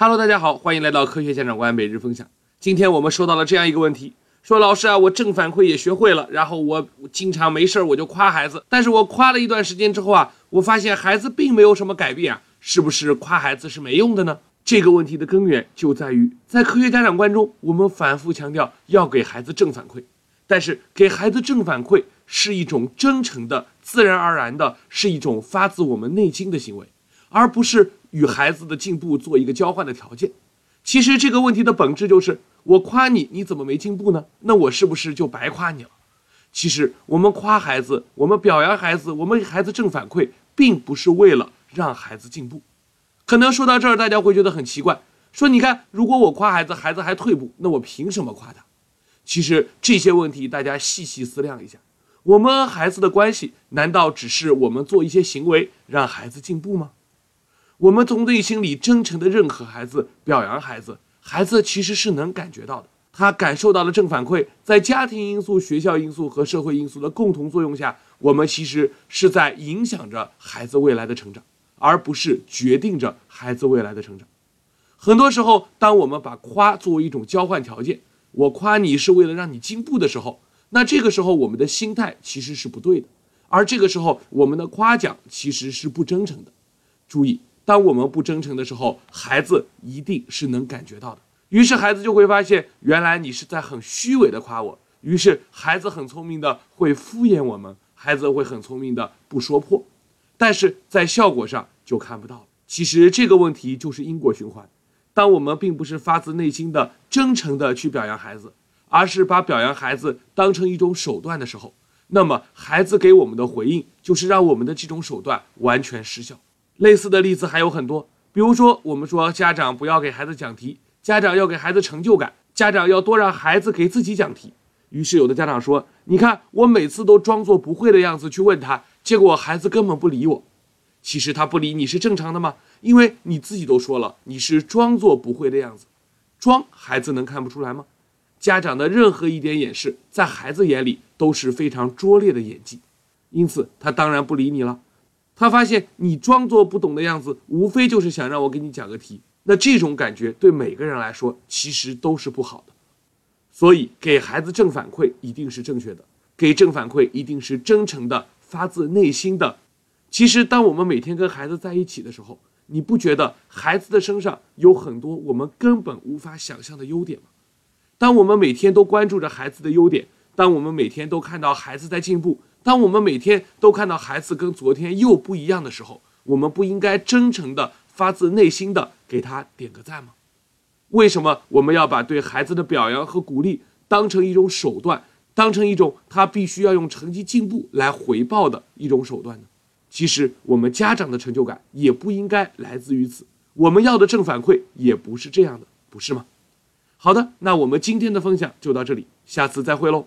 Hello，大家好，欢迎来到科学家长官每日分享。今天我们收到了这样一个问题，说老师啊，我正反馈也学会了，然后我经常没事儿我就夸孩子，但是我夸了一段时间之后啊，我发现孩子并没有什么改变啊，是不是夸孩子是没用的呢？这个问题的根源就在于，在科学家长观中，我们反复强调要给孩子正反馈，但是给孩子正反馈是一种真诚的、自然而然的，是一种发自我们内心的行为，而不是与孩子的进步做一个交换的条件。其实这个问题的本质就是，我夸你，你怎么没进步呢？那我是不是就白夸你了？其实我们夸孩子，我们表扬孩子，我们给孩子正反馈，并不是为了让孩子进步。可能说到这儿，大家会觉得很奇怪，说你看，如果我夸孩子，孩子还退步，那我凭什么夸他？其实这些问题大家细细思量一下，我们和孩子的关系，难道只是我们做一些行为让孩子进步吗？我们从内心里真诚的认可孩子、表扬孩子，孩子其实是能感觉到的，他感受到了正反馈，在家庭因素、学校因素和社会因素的共同作用下，我们其实是在影响着孩子未来的成长。而不是决定着孩子未来的成长。很多时候，当我们把夸作为一种交换条件，我夸你是为了让你进步的时候，那这个时候我们的心态其实是不对的。而这个时候，我们的夸奖其实是不真诚的。注意，当我们不真诚的时候，孩子一定是能感觉到的。于是，孩子就会发现，原来你是在很虚伪的夸我。于是，孩子很聪明的会敷衍我们，孩子会很聪明的不说破。但是在效果上就看不到了。其实这个问题就是因果循环。当我们并不是发自内心的、真诚的去表扬孩子，而是把表扬孩子当成一种手段的时候，那么孩子给我们的回应就是让我们的这种手段完全失效。类似的例子还有很多，比如说我们说家长不要给孩子讲题，家长要给孩子成就感，家长要多让孩子给自己讲题。于是有的家长说：“你看，我每次都装作不会的样子去问他。”结果孩子根本不理我，其实他不理你是正常的吗？因为你自己都说了，你是装作不会的样子，装孩子能看不出来吗？家长的任何一点掩饰，在孩子眼里都是非常拙劣的演技，因此他当然不理你了。他发现你装作不懂的样子，无非就是想让我给你讲个题，那这种感觉对每个人来说其实都是不好的。所以给孩子正反馈一定是正确的，给正反馈一定是真诚的。发自内心的，其实当我们每天跟孩子在一起的时候，你不觉得孩子的身上有很多我们根本无法想象的优点吗？当我们每天都关注着孩子的优点，当我们每天都看到孩子在进步，当我们每天都看到孩子跟昨天又不一样的时候，我们不应该真诚的、发自内心的给他点个赞吗？为什么我们要把对孩子的表扬和鼓励当成一种手段？当成一种他必须要用成绩进步来回报的一种手段呢？其实我们家长的成就感也不应该来自于此，我们要的正反馈也不是这样的，不是吗？好的，那我们今天的分享就到这里，下次再会喽。